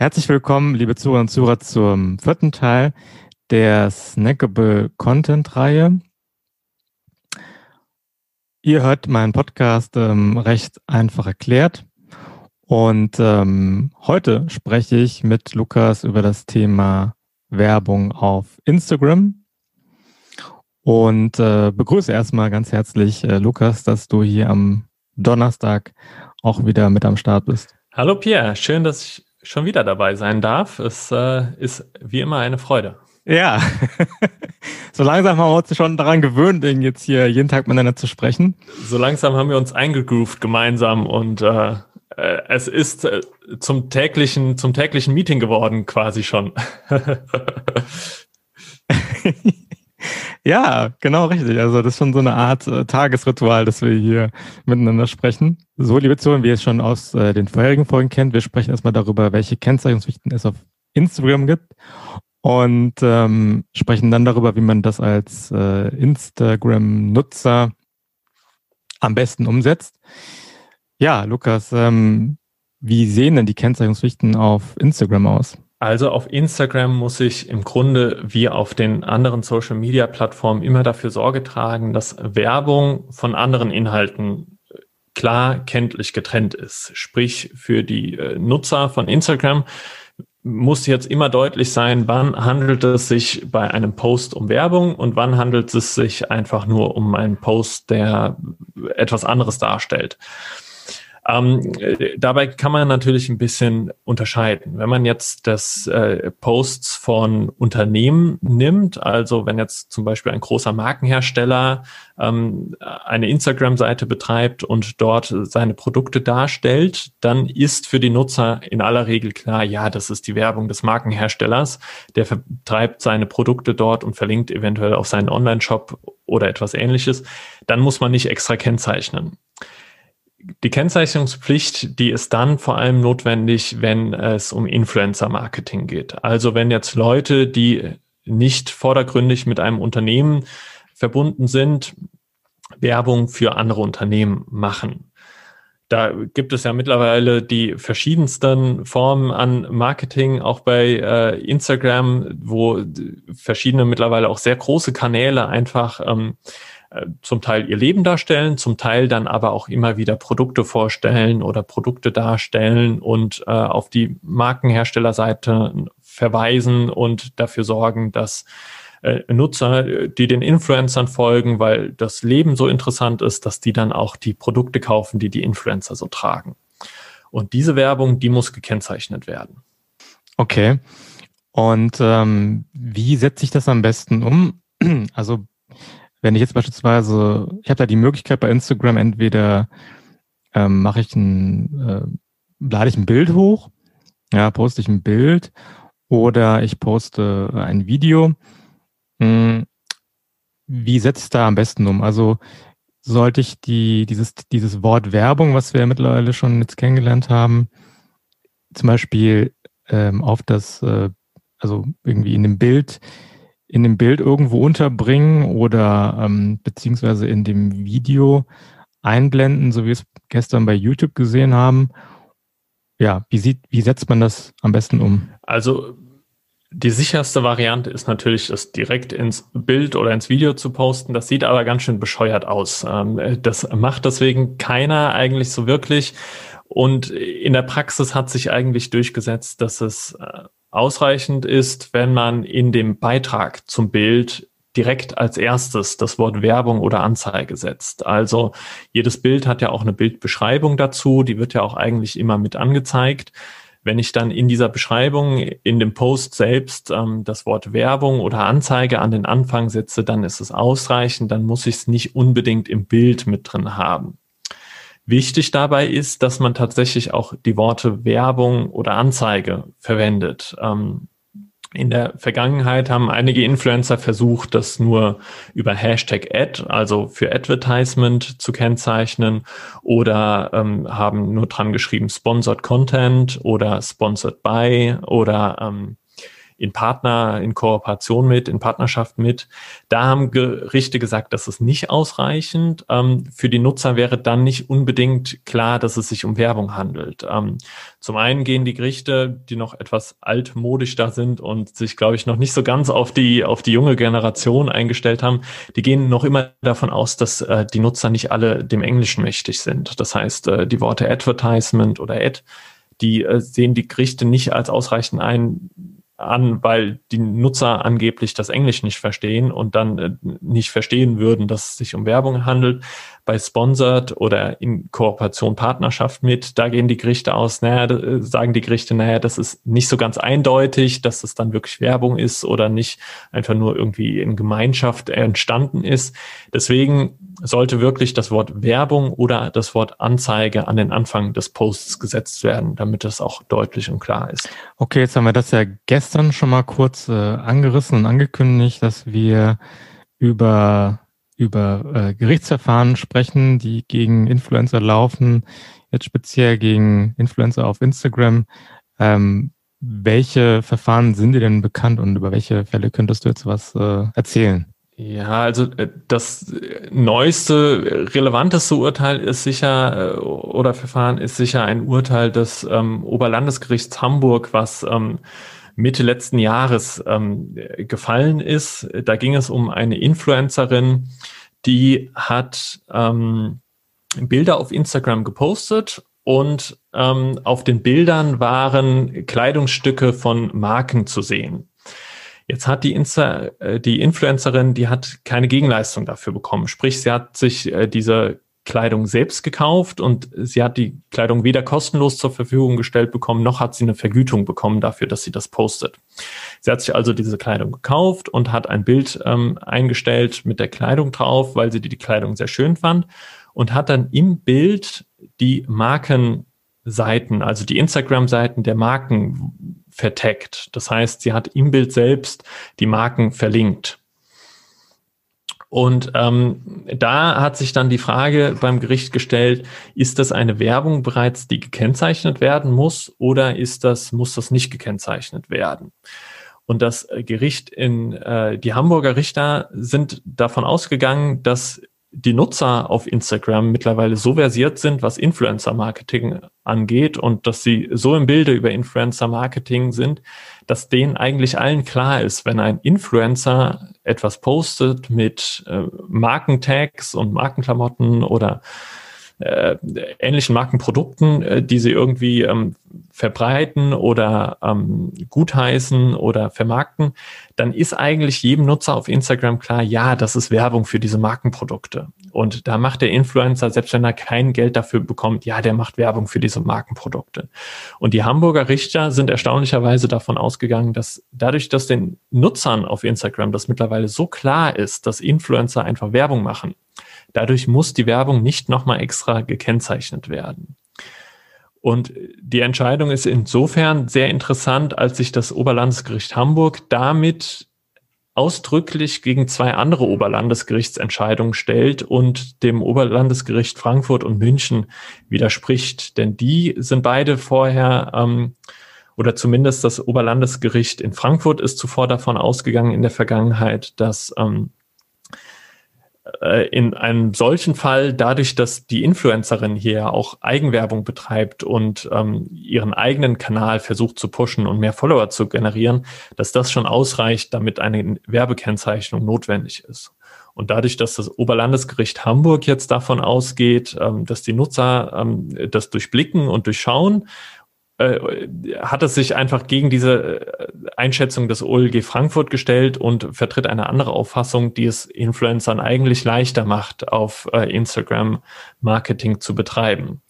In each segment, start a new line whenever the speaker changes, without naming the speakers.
Herzlich willkommen, liebe Zuhörer und Zuhörer, zum vierten Teil der Snackable Content Reihe. Ihr hört meinen Podcast ähm, recht einfach erklärt. Und ähm, heute spreche ich mit Lukas über das Thema Werbung auf Instagram. Und äh, begrüße erstmal ganz herzlich äh, Lukas, dass du hier am Donnerstag auch wieder mit am Start bist.
Hallo Pierre, schön, dass ich schon wieder dabei sein darf. Es äh, ist wie immer eine Freude.
Ja, so langsam haben wir uns schon daran gewöhnt, jetzt hier jeden Tag miteinander zu sprechen.
So langsam haben wir uns eingegroovt gemeinsam und äh, äh es ist äh, zum täglichen, zum täglichen Meeting geworden, quasi schon.
Ja, genau richtig. Also das ist schon so eine Art äh, Tagesritual, dass wir hier miteinander sprechen. So, liebe Zuhörer, wie ihr es schon aus äh, den vorherigen Folgen kennt, wir sprechen erstmal darüber, welche Kennzeichnungspflichten es auf Instagram gibt und ähm, sprechen dann darüber, wie man das als äh, Instagram-Nutzer am besten umsetzt. Ja, Lukas, ähm, wie sehen denn die Kennzeichnungspflichten auf Instagram aus?
Also auf Instagram muss ich im Grunde wie auf den anderen Social-Media-Plattformen immer dafür Sorge tragen, dass Werbung von anderen Inhalten klar kenntlich getrennt ist. Sprich, für die äh, Nutzer von Instagram muss jetzt immer deutlich sein, wann handelt es sich bei einem Post um Werbung und wann handelt es sich einfach nur um einen Post, der etwas anderes darstellt. Ähm, dabei kann man natürlich ein bisschen unterscheiden. Wenn man jetzt das äh, Posts von Unternehmen nimmt, also wenn jetzt zum Beispiel ein großer Markenhersteller ähm, eine Instagram-Seite betreibt und dort seine Produkte darstellt, dann ist für die Nutzer in aller Regel klar, ja, das ist die Werbung des Markenherstellers. Der vertreibt seine Produkte dort und verlinkt eventuell auf seinen Online-Shop oder etwas ähnliches. Dann muss man nicht extra kennzeichnen. Die Kennzeichnungspflicht, die ist dann vor allem notwendig, wenn es um Influencer-Marketing geht. Also wenn jetzt Leute, die nicht vordergründig mit einem Unternehmen verbunden sind, Werbung für andere Unternehmen machen. Da gibt es ja mittlerweile die verschiedensten Formen an Marketing, auch bei äh, Instagram, wo verschiedene mittlerweile auch sehr große Kanäle einfach ähm, äh, zum Teil ihr Leben darstellen, zum Teil dann aber auch immer wieder Produkte vorstellen oder Produkte darstellen und äh, auf die Markenherstellerseite verweisen und dafür sorgen, dass äh, Nutzer, die den Influencern folgen, weil das Leben so interessant ist, dass die dann auch die Produkte kaufen, die die Influencer so tragen. Und diese Werbung, die muss gekennzeichnet werden.
Okay. Und ähm, wie setze ich das am besten um? Also wenn ich jetzt beispielsweise, ich habe da die Möglichkeit bei Instagram, entweder ähm, mache ich ein, äh, lade ich ein Bild hoch, ja, poste ich ein Bild oder ich poste ein Video. Hm, wie setze ich da am besten um? Also sollte ich die, dieses, dieses Wort Werbung, was wir ja mittlerweile schon jetzt kennengelernt haben, zum Beispiel ähm, auf das, äh, also irgendwie in dem Bild in dem Bild irgendwo unterbringen oder ähm, beziehungsweise in dem Video einblenden, so wie wir es gestern bei YouTube gesehen haben. Ja, wie sieht, wie setzt man das am besten um?
Also die sicherste Variante ist natürlich, das direkt ins Bild oder ins Video zu posten. Das sieht aber ganz schön bescheuert aus. Ähm, das macht deswegen keiner eigentlich so wirklich. Und in der Praxis hat sich eigentlich durchgesetzt, dass es äh, ausreichend ist, wenn man in dem Beitrag zum Bild direkt als erstes das Wort Werbung oder Anzeige setzt. Also jedes Bild hat ja auch eine Bildbeschreibung dazu, die wird ja auch eigentlich immer mit angezeigt. Wenn ich dann in dieser Beschreibung, in dem Post selbst ähm, das Wort Werbung oder Anzeige an den Anfang setze, dann ist es ausreichend, dann muss ich es nicht unbedingt im Bild mit drin haben. Wichtig dabei ist, dass man tatsächlich auch die Worte Werbung oder Anzeige verwendet. Ähm, in der Vergangenheit haben einige Influencer versucht, das nur über Hashtag Ad, also für Advertisement zu kennzeichnen oder ähm, haben nur dran geschrieben Sponsored Content oder Sponsored by oder ähm, in Partner, in Kooperation mit, in Partnerschaft mit. Da haben Gerichte gesagt, das ist nicht ausreichend. Ähm, für die Nutzer wäre dann nicht unbedingt klar, dass es sich um Werbung handelt. Ähm, zum einen gehen die Gerichte, die noch etwas altmodisch da sind und sich, glaube ich, noch nicht so ganz auf die, auf die junge Generation eingestellt haben, die gehen noch immer davon aus, dass äh, die Nutzer nicht alle dem Englischen mächtig sind. Das heißt, äh, die Worte Advertisement oder Ad, die äh, sehen die Gerichte nicht als ausreichend ein, an, weil die Nutzer angeblich das Englisch nicht verstehen und dann äh, nicht verstehen würden, dass es sich um Werbung handelt. Bei Sponsored oder in Kooperation Partnerschaft mit, da gehen die Gerichte aus, naja, äh, sagen die Gerichte, naja, das ist nicht so ganz eindeutig, dass es dann wirklich Werbung ist oder nicht einfach nur irgendwie in Gemeinschaft entstanden ist. Deswegen sollte wirklich das Wort Werbung oder das Wort Anzeige an den Anfang des Posts gesetzt werden, damit es auch deutlich und klar ist.
Okay, jetzt haben wir das ja gestern schon mal kurz äh, angerissen und angekündigt, dass wir über, über äh, Gerichtsverfahren sprechen, die gegen Influencer laufen, jetzt speziell gegen Influencer auf Instagram. Ähm, welche Verfahren sind dir denn bekannt und über welche Fälle könntest du jetzt was äh, erzählen?
Ja, also äh, das neueste, relevanteste Urteil ist sicher, äh, oder Verfahren ist sicher ein Urteil des ähm, Oberlandesgerichts Hamburg, was ähm, Mitte letzten Jahres ähm, gefallen ist. Da ging es um eine Influencerin, die hat ähm, Bilder auf Instagram gepostet und ähm, auf den Bildern waren Kleidungsstücke von Marken zu sehen. Jetzt hat die, Insta, äh, die Influencerin, die hat keine Gegenleistung dafür bekommen. Sprich, sie hat sich äh, diese Kleidung selbst gekauft und sie hat die Kleidung weder kostenlos zur Verfügung gestellt bekommen, noch hat sie eine Vergütung bekommen dafür, dass sie das postet. Sie hat sich also diese Kleidung gekauft und hat ein Bild ähm, eingestellt mit der Kleidung drauf, weil sie die, die Kleidung sehr schön fand und hat dann im Bild die Markenseiten, also die Instagram-Seiten der Marken verteckt. Das heißt, sie hat im Bild selbst die Marken verlinkt. Und ähm, da hat sich dann die Frage beim Gericht gestellt, ist das eine Werbung bereits, die gekennzeichnet werden muss oder ist das, muss das nicht gekennzeichnet werden? Und das Gericht in äh, die Hamburger Richter sind davon ausgegangen, dass die Nutzer auf Instagram mittlerweile so versiert sind, was Influencer-Marketing angeht und dass sie so im Bilde über Influencer-Marketing sind, dass denen eigentlich allen klar ist, wenn ein Influencer etwas postet mit äh, Markentags und Markenklamotten oder äh, ähnlichen Markenprodukten, äh, die sie irgendwie ähm, verbreiten oder ähm, gutheißen oder vermarkten, dann ist eigentlich jedem Nutzer auf Instagram klar, ja, das ist Werbung für diese Markenprodukte. Und da macht der Influencer, selbst wenn er kein Geld dafür bekommt, ja, der macht Werbung für diese Markenprodukte. Und die Hamburger Richter sind erstaunlicherweise davon ausgegangen, dass dadurch, dass den Nutzern auf Instagram das mittlerweile so klar ist, dass Influencer einfach Werbung machen, Dadurch muss die Werbung nicht nochmal extra gekennzeichnet werden. Und die Entscheidung ist insofern sehr interessant, als sich das Oberlandesgericht Hamburg damit ausdrücklich gegen zwei andere Oberlandesgerichtsentscheidungen stellt und dem Oberlandesgericht Frankfurt und München widerspricht. Denn die sind beide vorher, ähm, oder zumindest das Oberlandesgericht in Frankfurt ist zuvor davon ausgegangen in der Vergangenheit, dass ähm, äh, in einem solchen Fall, dadurch, dass die Influencerin hier auch Eigenwerbung betreibt und ähm, ihren eigenen Kanal versucht zu pushen und mehr Follower zu generieren, dass das schon ausreicht, damit eine Werbekennzeichnung notwendig ist. Und dadurch, dass das Oberlandesgericht Hamburg jetzt davon ausgeht, ähm, dass die Nutzer ähm, das durchblicken und durchschauen äh, hat es sich einfach gegen diese äh, Einschätzung des OLG Frankfurt gestellt und vertritt eine andere Auffassung, die es Influencern eigentlich leichter macht, auf äh, Instagram Marketing zu betreiben.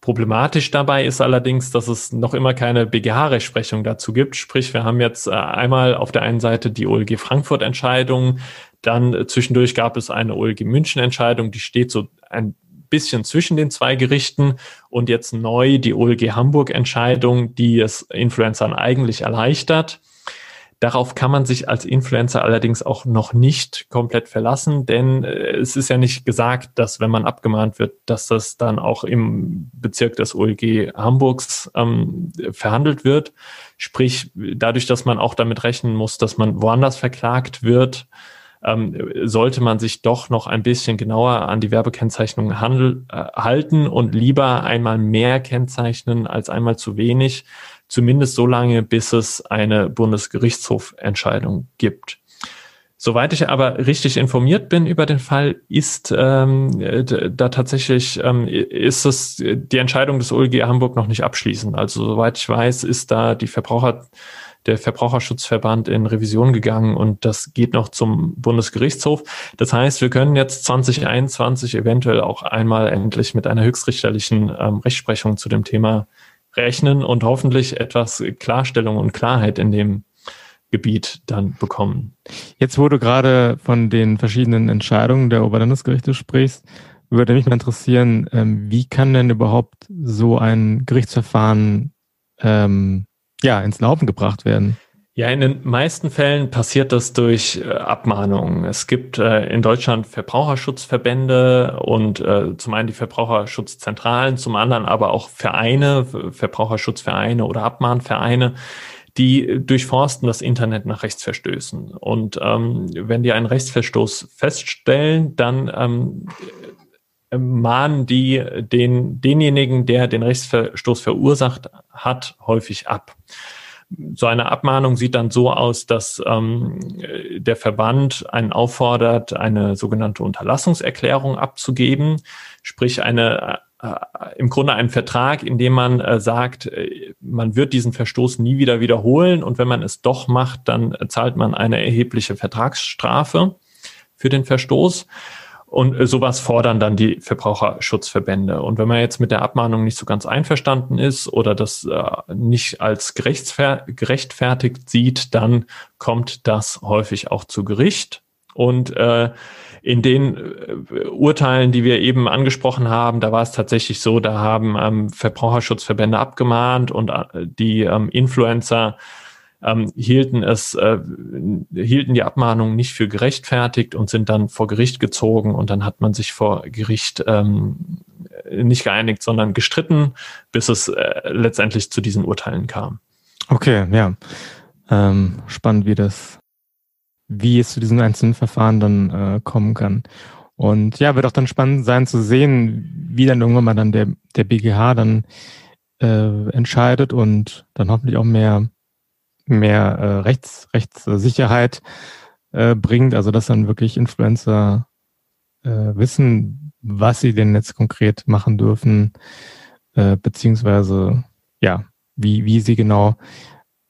Problematisch dabei ist allerdings, dass es noch immer keine BGH-Rechtsprechung dazu gibt. Sprich, wir haben jetzt einmal auf der einen Seite die OLG Frankfurt-Entscheidung, dann zwischendurch gab es eine OLG München-Entscheidung, die steht so ein bisschen zwischen den zwei Gerichten und jetzt neu die OLG Hamburg Entscheidung, die es Influencern eigentlich erleichtert. Darauf kann man sich als Influencer allerdings auch noch nicht komplett verlassen, denn äh, es ist ja nicht gesagt, dass wenn man abgemahnt wird, dass das dann auch im Bezirk des OLG Hamburgs ähm, verhandelt wird. Sprich, dadurch, dass man auch damit rechnen muss, dass man woanders verklagt wird, ähm, sollte man sich doch noch ein bisschen genauer an die Werbekennzeichnung handel, äh, halten und lieber einmal mehr kennzeichnen als einmal zu wenig, zumindest so lange, bis es eine Bundesgerichtshofentscheidung gibt. Soweit ich aber richtig informiert bin über den Fall, ist ähm, da tatsächlich ähm, ist es die Entscheidung des OLG Hamburg noch nicht abschließend. Also soweit ich weiß, ist da die Verbraucher der Verbraucherschutzverband in Revision gegangen und das geht noch zum Bundesgerichtshof. Das heißt, wir können jetzt 2021 eventuell auch einmal endlich mit einer höchstrichterlichen ähm, Rechtsprechung zu dem Thema rechnen und hoffentlich etwas Klarstellung und Klarheit in dem Gebiet dann bekommen.
Jetzt, wo du gerade von den verschiedenen Entscheidungen der Oberlandesgerichte sprichst, würde mich mal interessieren, ähm, wie kann denn überhaupt so ein Gerichtsverfahren ähm, ja, ins Laufen gebracht werden?
Ja, in den meisten Fällen passiert das durch äh, Abmahnungen. Es gibt äh, in Deutschland Verbraucherschutzverbände und äh, zum einen die Verbraucherschutzzentralen, zum anderen aber auch Vereine, Verbraucherschutzvereine oder Abmahnvereine, die durchforsten das Internet nach Rechtsverstößen. Und ähm, wenn die einen Rechtsverstoß feststellen, dann ähm, mahnen die den, denjenigen, der den Rechtsverstoß verursacht hat, häufig ab. So eine Abmahnung sieht dann so aus, dass ähm, der Verband einen auffordert, eine sogenannte Unterlassungserklärung abzugeben, sprich eine äh, im Grunde einen Vertrag, in dem man äh, sagt, äh, man wird diesen Verstoß nie wieder wiederholen und wenn man es doch macht, dann zahlt man eine erhebliche Vertragsstrafe für den Verstoß. Und äh, sowas fordern dann die Verbraucherschutzverbände. Und wenn man jetzt mit der Abmahnung nicht so ganz einverstanden ist oder das äh, nicht als gerechtfertigt sieht, dann kommt das häufig auch zu Gericht. Und äh, in den äh, Urteilen, die wir eben angesprochen haben, da war es tatsächlich so, da haben ähm, Verbraucherschutzverbände abgemahnt und äh, die ähm, Influencer ähm, hielten es, äh, hielten die Abmahnung nicht für gerechtfertigt und sind dann vor Gericht gezogen und dann hat man sich vor Gericht ähm, nicht geeinigt, sondern gestritten, bis es äh, letztendlich zu diesen Urteilen kam.
Okay, ja. Ähm, spannend, wie das, wie es zu diesen einzelnen Verfahren dann äh, kommen kann. Und ja, wird auch dann spannend sein zu sehen, wie dann irgendwann mal dann der, der BGH dann äh, entscheidet und dann hoffentlich auch mehr mehr äh, Rechts, Rechtssicherheit äh, bringt, also dass dann wirklich Influencer äh, wissen, was sie denn jetzt konkret machen dürfen, äh, beziehungsweise ja, wie, wie sie genau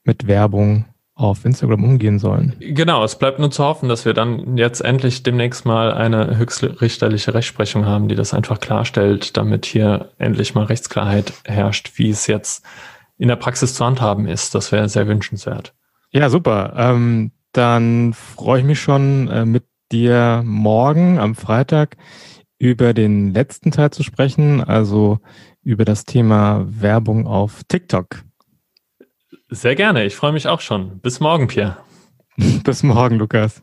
mit Werbung auf Instagram umgehen sollen.
Genau, es bleibt nur zu hoffen, dass wir dann jetzt endlich demnächst mal eine höchstrichterliche Rechtsprechung haben, die das einfach klarstellt, damit hier endlich mal Rechtsklarheit herrscht, wie es jetzt in der Praxis zu handhaben ist. Das wäre sehr wünschenswert.
Ja, super. Ähm, dann freue ich mich schon äh, mit dir morgen am Freitag über den letzten Teil zu sprechen, also über das Thema Werbung auf TikTok.
Sehr gerne. Ich freue mich auch schon. Bis morgen, Pierre.
Bis morgen, Lukas.